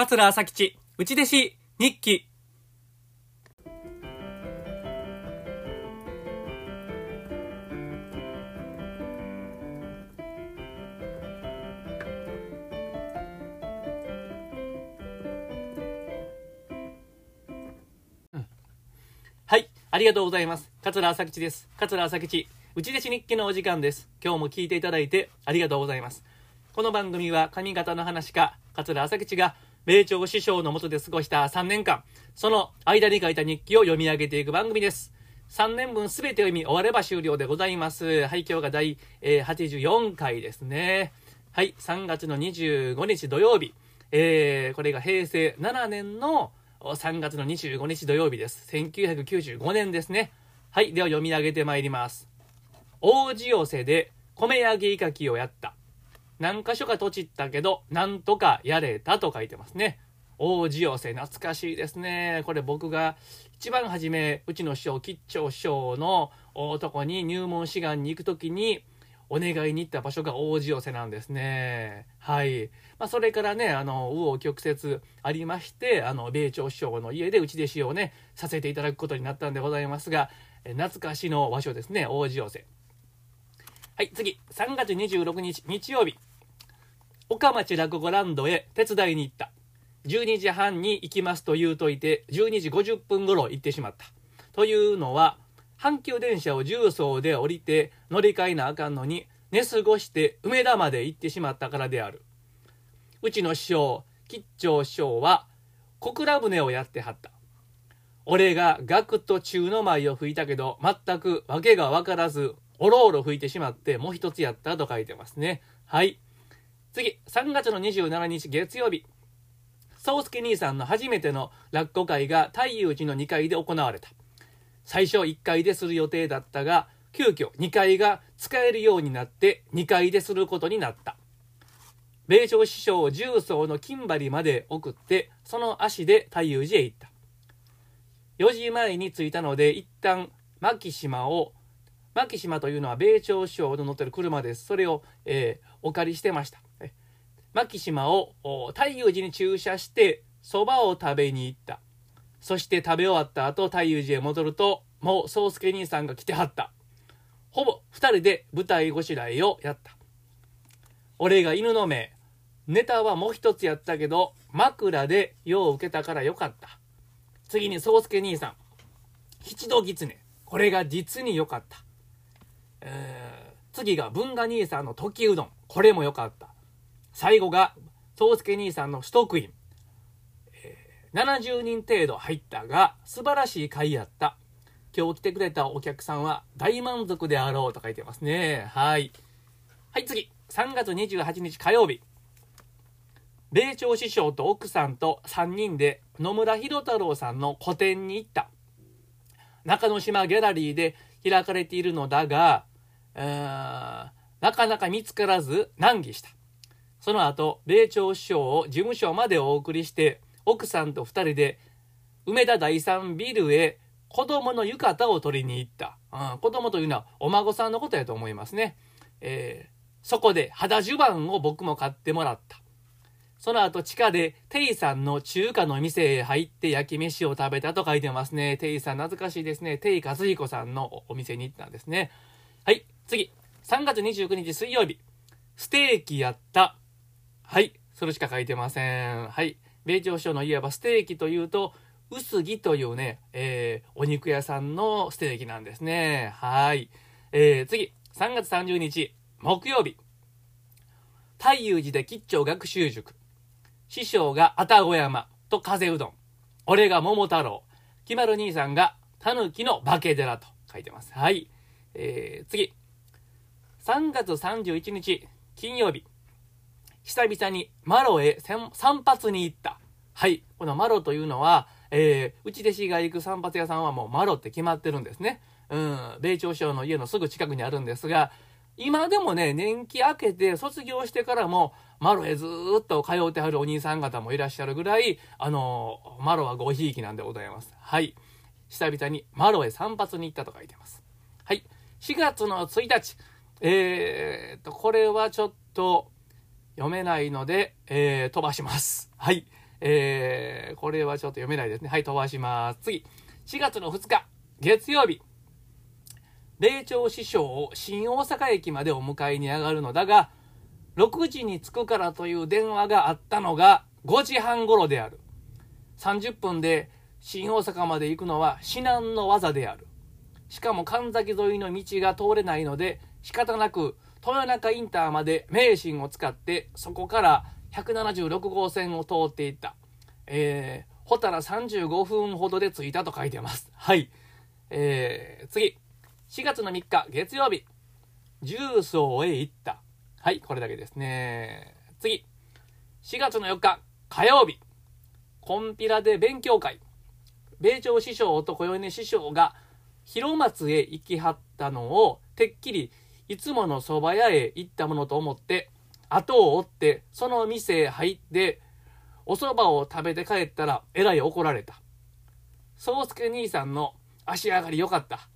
桂朝吉、内弟子、日記。はい、ありがとうございます。桂朝吉です。桂朝吉、内弟子日記のお時間です。今日も聞いていただいてありがとうございます。この番組は上方の話家、桂朝吉が米朝師匠の下で過ごした3年間、その間に書いた日記を読み上げていく番組です。3年分すべて読み終われば終了でございます。はい、今日が第、84回ですね。はい、3月の25日土曜日。えー、これが平成7年の3月の25日土曜日です。1995年ですね。はい、では読み上げてまいります。大地寄せで米揚げいかきをやった。何箇所かとちったけど、なんとかやれたと書いてますね。王子寄せ、懐かしいですね。これ僕が一番初め、うちの師匠、吉兆師匠のとこに入門志願に行くときに、お願いに行った場所が王子寄せなんですね。はい。まあ、それからね、あの、右往曲折ありまして、あの、米朝師匠の家で内弟子をね、させていただくことになったんでございますが、え懐かしの場所ですね、王子寄せ。はい、次、3月26日、日曜日。岡町落語ランドへ手伝いに行った。12時半に行きますと言うといて、12時50分頃行ってしまった。というのは、阪急電車を重曹で降りて乗り換えなあかんのに、寝過ごして梅田まで行ってしまったからである。うちの師匠、吉兆師匠は、小倉船をやってはった。俺がガクと中の舞を吹いたけど、全く訳がわからず、おろおろ吹いてしまって、もう一つやったと書いてますね。はい。次、3月の27日月曜日。宗介兄さんの初めての落語会が太陽寺の2階で行われた。最初1階でする予定だったが、急遽2階が使えるようになって2階ですることになった。米朝師匠重曹の金針まで送って、その足で太陽寺へ行った。4時前に着いたので、一旦牧島を、牧島というのは米朝師匠の乗ってる車です。それを、えー、お借りしてました。牧島を太陽寺に駐車して蕎麦を食べに行った。そして食べ終わった後太陽寺へ戻るともう宗介兄さんが来てはった。ほぼ二人で舞台ごしらえをやった。俺が犬の目。ネタはもう一つやったけど枕で用を受けたからよかった。次に宗介兄さん。七度狐。これが実に良かった。え、次が文雅兄さんの時うどん。これも良かった。最後が、宗介兄さんの取得員。70人程度入ったが、素晴らしい会やった。今日来てくれたお客さんは大満足であろうと書いてますね。はい。はい、次。3月28日火曜日。米朝師匠と奥さんと3人で野村弘太郎さんの個展に行った。中之島ギャラリーで開かれているのだが、なかなか見つからず難儀した。その後、米朝首相を事務所までお送りして、奥さんと二人で、梅田第三ビルへ子供の浴衣を取りに行った。うん、子供というのはお孫さんのことやと思いますね。えー、そこで肌襦袢を僕も買ってもらった。その後地下でテイさんの中華の店へ入って焼き飯を食べたと書いてますね。テイさん懐かしいですね。テイ和彦さんのお店に行ったんですね。はい、次。3月29日水曜日。ステーキやった。はい。それしか書いてません。はい。米朝省のいわばステーキというと、薄着というね、えー、お肉屋さんのステーキなんですね。はい。えー、次、3月30日、木曜日。太陽寺で吉兆学習塾。師匠が愛宕山と風うどん。俺が桃太郎。決まる兄さんが狸の化け寺と書いてます。はい。えー、次。3月31日、金曜日。久々にマロへ散髪に行った。はい。このマロというのは、えー、内弟子が行く散髪屋さんはもうマロって決まってるんですね。うん。米朝省の家のすぐ近くにあるんですが、今でもね、年季明けて卒業してからも、マロへずっと通ってはるお兄さん方もいらっしゃるぐらい、あのー、マロはごひいきなんでございます。はい。久々にマロへ散髪に行ったと書いてます。はい。4月の1日。えー、と、これはちょっと、読めないので、えー、飛ばします。はい。えー、これはちょっと読めないですね。はい、飛ばします。次。4月の2日、月曜日。米朝師匠を新大阪駅までお迎えに上がるのだが、6時に着くからという電話があったのが5時半頃である。30分で新大阪まで行くのは至難の技である。しかも神崎沿いの道が通れないので仕方なく豊中インターまで名神を使ってそこから176号線を通っていった。えー、ホタラ35分ほどで着いたと書いてます。はい。えー、次。4月の3日月曜日。重曹へ行った。はい、これだけですね。次。4月の4日火曜日。コンピラで勉強会。米朝師匠と小米師匠が広松へ行きはったのをてっきりいつもの蕎麦屋へ行ったものと思って後を追ってその店へ入ってお蕎麦を食べて帰ったらえらい怒られた。宗介兄さんの足上がりよかった。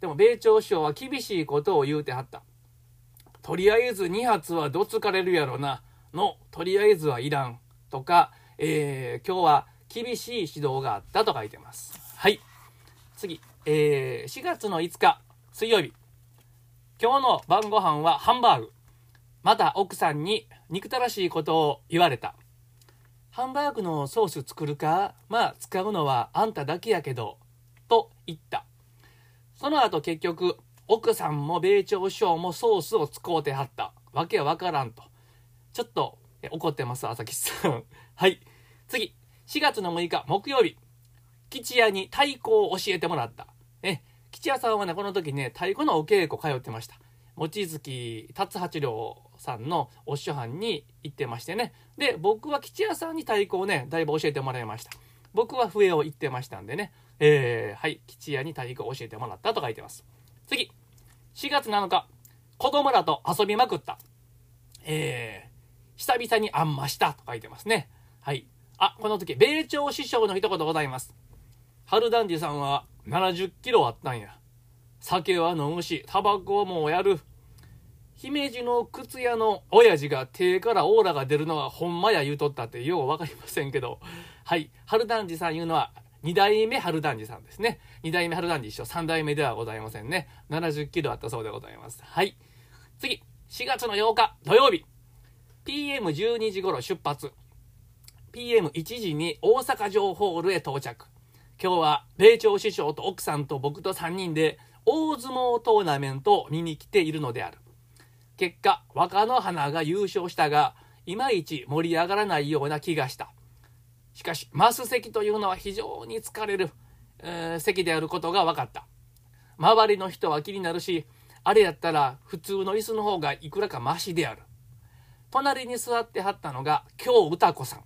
でも米朝師匠は厳しいことを言うてはった。とりあえず2発はどつかれるやろな。の、とりあえずはいらん。とか、えー、今日は厳しい指導があったと書いてます。はい。次、えー、4月の5日、水曜日。今日の晩ご飯はハンバーグ。また奥さんに憎たらしいことを言われた。ハンバーグのソース作るか？まあ使うのはあんただけやけど。と言った。その後結局、奥さんも米朝首相もソースを使うてはった。わけわからんと。ちょっと怒ってます、朝吉さん。はい。次。4月の6日木曜日。吉屋に太鼓を教えてもらった。屋さんはね、この時ね、太鼓のお稽古通ってました。望月達八郎さんのお師匠はんに行ってましてね。で、僕は吉屋さんに太鼓をね、だいぶ教えてもらいました。僕は笛を行ってましたんでね。えー、はい、吉屋に太鼓を教えてもらったと書いてます。次。4月7日、子供らと遊びまくった。えー、久々にあんましたと書いてますね。はい。あ、この時、米朝師匠の一言ございます。春団治さんは70キロあったんや。酒は飲むし、タバコもやる。姫路の靴屋の親父が手からオーラが出るのはほんまや言うとったってようわかりませんけど、はい。春団治さん言うのは、2代目春団治さんですね。2代目春団治一緒、3代目ではございませんね。70キロあったそうでございます。はい。次、4月の8日土曜日。PM12 時頃出発。PM1 時に大阪城ホールへ到着。今日は米朝師匠と奥さんと僕と3人で大相撲トーナメントを見に来ているのである。結果、若野花が優勝したが、いまいち盛り上がらないような気がした。しかし、マス席というのは非常に疲れる、えー、席であることが分かった。周りの人は気になるし、あれやったら普通の椅子の方がいくらかマシである。隣に座ってはったのが京歌子さん。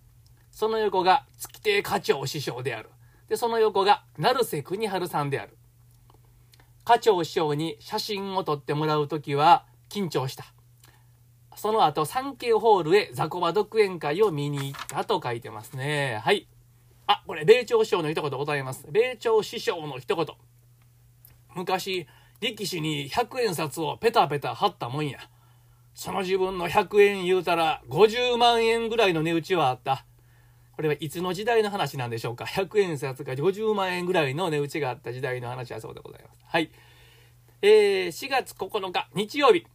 その横が月亭課長師匠である。で、その横が成瀬国春さんである。課長師匠に写真を撮ってもらうときは緊張した。その後、産経ホールへ雑魚場独演会を見に行ったと書いてますね。はい。あ、これ、米朝師匠の一言ございます。米朝師匠の一言。昔、力士に100円札をペタペタ貼ったもんや。その自分の100円言うたら50万円ぐらいの値打ちはあった。これはいつの時代の話なんでしょうか ?100 円札が50万円ぐらいの値打ちがあった時代の話はそうでございます。はい。えー、4月9日日曜日、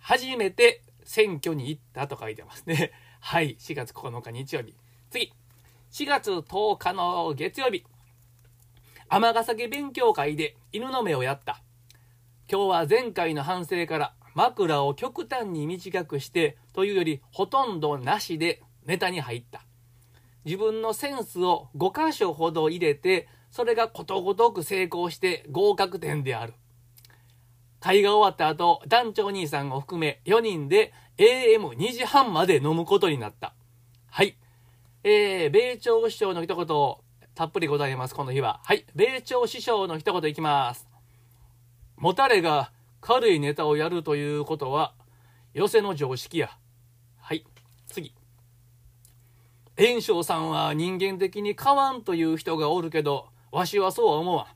初めて選挙に行ったと書いてますね。はい。4月9日日曜日。次。4月10日の月曜日。尼崎勉強会で犬の目をやった。今日は前回の反省から枕を極端に短くしてというよりほとんどなしでネタに入った。自分のセンスを5箇所ほど入れてそれがことごとく成功して合格点である。会が終わった後、団長兄さんを含め4人で AM2 時半まで飲むことになった。はい。えー、米朝師匠の一言たっぷりございます、この日は。はい。米朝師匠の一言いきます。もたれが軽いネタをやるということは、寄せの常識や。はい。次。炎章さんは人間的に買わんという人がおるけど、わしはそうは思わん。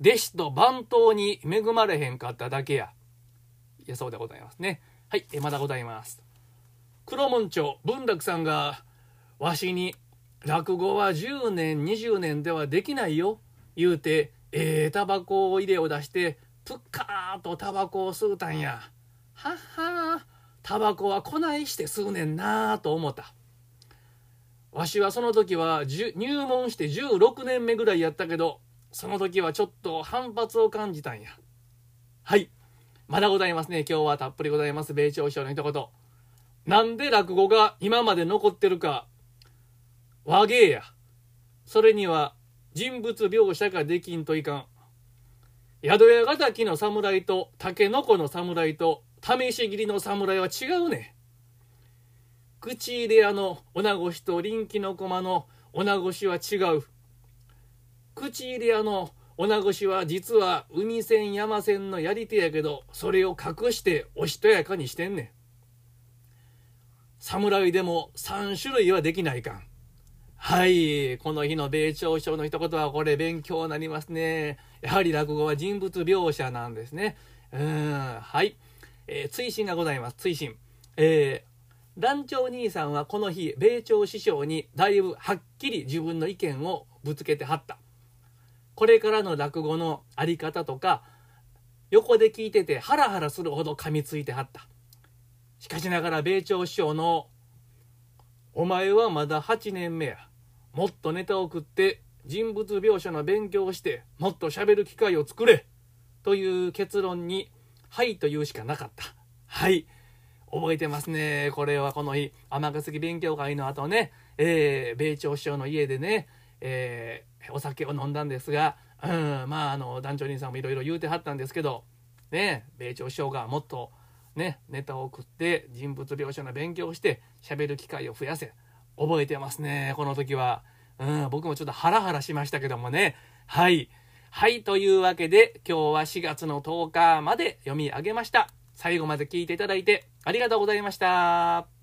弟子と番頭に恵まれへんかっただけや。いや、そうでございますね。はい、えまだございます。黒門町文楽さんが、わしに落語は10年20年ではできないよ言うてええー、タバコを入れを出してプッカーとタバコを吸うたんやはっはタバコはこないして吸うねんなあと思ったわしはその時は入門して16年目ぐらいやったけどその時はちょっと反発を感じたんや。はい。まだございますね。今日はたっぷりございます。米朝師匠の一言。なんで落語が今まで残ってるか。和芸や。それには人物描写ができんといかん。宿屋ヶ崎の侍と竹の子の侍と試し切りの侍は違うね。口入れ屋の女越しと臨機の駒の女越しは違う口入れ屋の女越しは実は海線山線のやり手やけどそれを隠しておしとやかにしてんねん侍でも3種類はできないかんはい。この日の米朝賞の一言はこれ勉強になりますね。やはり落語は人物描写なんですね。うん。はい。えー、追伸がございます。追伸。えー、団長兄さんはこの日、米朝師匠にだいぶはっきり自分の意見をぶつけてはった。これからの落語のあり方とか、横で聞いててハラハラするほど噛みついてはった。しかしながら米朝師匠のお前はまだ8年目や。もっとネタを送って人物描写の勉強をしてもっと喋る機会を作れという結論に「はい」と言うしかなかった。はい覚えてますね。これはこの日、尼崎勉強会の後ね、えー、米朝師匠の家でね、えー、お酒を飲んだんですが、うん、まあ、あの、団長兄さんもいろいろ言うてはったんですけど、ね、米朝師匠がもっとね、ネタを送って人物描写の勉強をして喋る機会を増やせ。覚えてますね、この時は。うん、僕もちょっとハラハラしましたけどもね。はい。はい、というわけで、今日は4月の10日まで読み上げました。最後まで聞いていただいてありがとうございました。